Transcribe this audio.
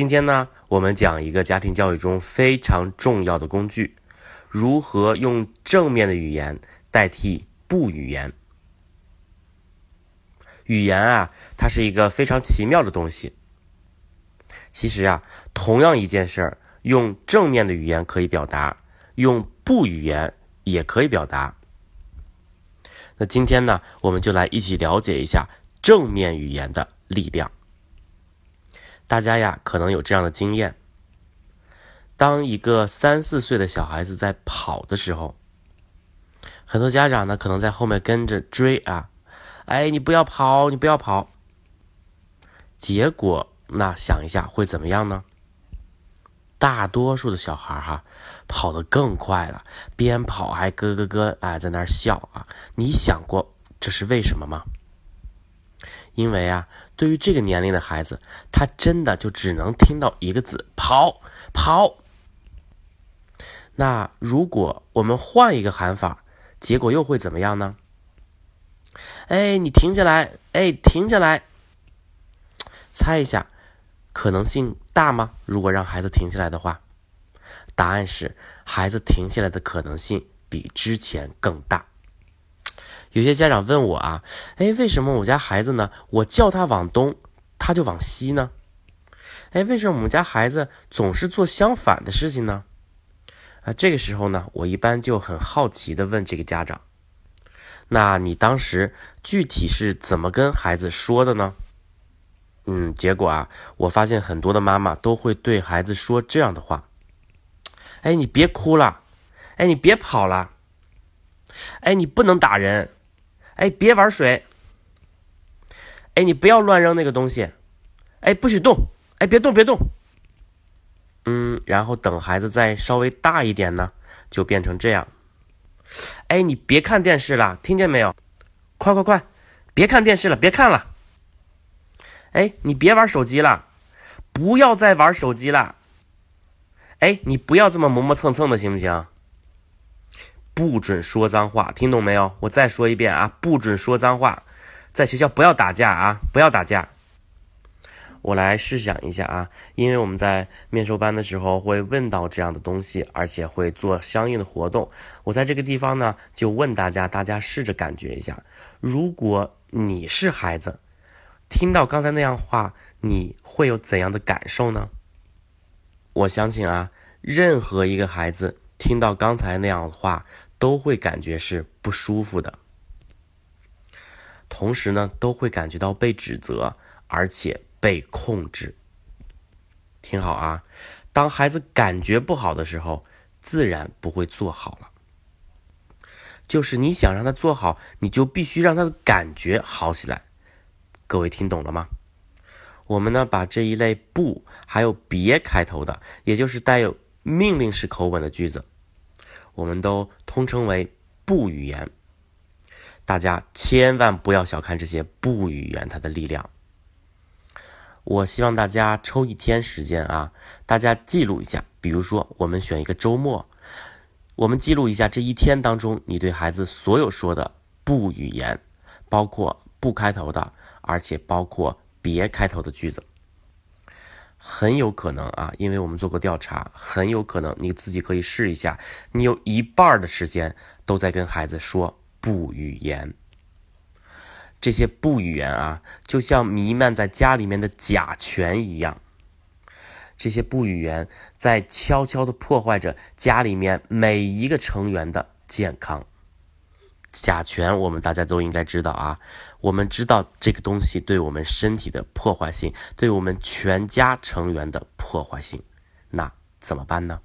今天呢，我们讲一个家庭教育中非常重要的工具，如何用正面的语言代替不语言。语言啊，它是一个非常奇妙的东西。其实啊，同样一件事儿，用正面的语言可以表达，用不语言也可以表达。那今天呢，我们就来一起了解一下正面语言的力量。大家呀，可能有这样的经验：当一个三四岁的小孩子在跑的时候，很多家长呢可能在后面跟着追啊，哎，你不要跑，你不要跑。结果那想一下会怎么样呢？大多数的小孩哈跑得更快了，边跑还咯咯咯哎在那儿笑啊。你想过这是为什么吗？因为啊，对于这个年龄的孩子，他真的就只能听到一个字“跑跑”。那如果我们换一个喊法，结果又会怎么样呢？哎，你停下来！哎，停下来！猜一下，可能性大吗？如果让孩子停下来的话，答案是孩子停下来的可能性比之前更大。有些家长问我啊，哎，为什么我家孩子呢？我叫他往东，他就往西呢？哎，为什么我们家孩子总是做相反的事情呢？啊，这个时候呢，我一般就很好奇的问这个家长，那你当时具体是怎么跟孩子说的呢？嗯，结果啊，我发现很多的妈妈都会对孩子说这样的话，哎，你别哭了，哎，你别跑了，哎，你不能打人。哎，别玩水！哎，你不要乱扔那个东西！哎，不许动！哎，别动，别动！嗯，然后等孩子再稍微大一点呢，就变成这样。哎，你别看电视了，听见没有？快快快，别看电视了，别看了！哎，你别玩手机了，不要再玩手机了！哎，你不要这么磨磨蹭蹭的，行不行？不准说脏话，听懂没有？我再说一遍啊！不准说脏话，在学校不要打架啊！不要打架。我来试想一下啊，因为我们在面授班的时候会问到这样的东西，而且会做相应的活动。我在这个地方呢，就问大家，大家试着感觉一下，如果你是孩子，听到刚才那样话，你会有怎样的感受呢？我相信啊，任何一个孩子听到刚才那样的话。都会感觉是不舒服的，同时呢，都会感觉到被指责，而且被控制。听好啊，当孩子感觉不好的时候，自然不会做好了。就是你想让他做好，你就必须让他的感觉好起来。各位听懂了吗？我们呢，把这一类不还有别开头的，也就是带有命令式口吻的句子。我们都通称为不语言，大家千万不要小看这些不语言它的力量。我希望大家抽一天时间啊，大家记录一下。比如说，我们选一个周末，我们记录一下这一天当中你对孩子所有说的不语言，包括不开头的，而且包括别开头的句子。很有可能啊，因为我们做过调查，很有可能你自己可以试一下，你有一半的时间都在跟孩子说不语言。这些不语言啊，就像弥漫在家里面的甲醛一样，这些不语言在悄悄的破坏着家里面每一个成员的健康。甲醛，我们大家都应该知道啊。我们知道这个东西对我们身体的破坏性，对我们全家成员的破坏性，那怎么办呢？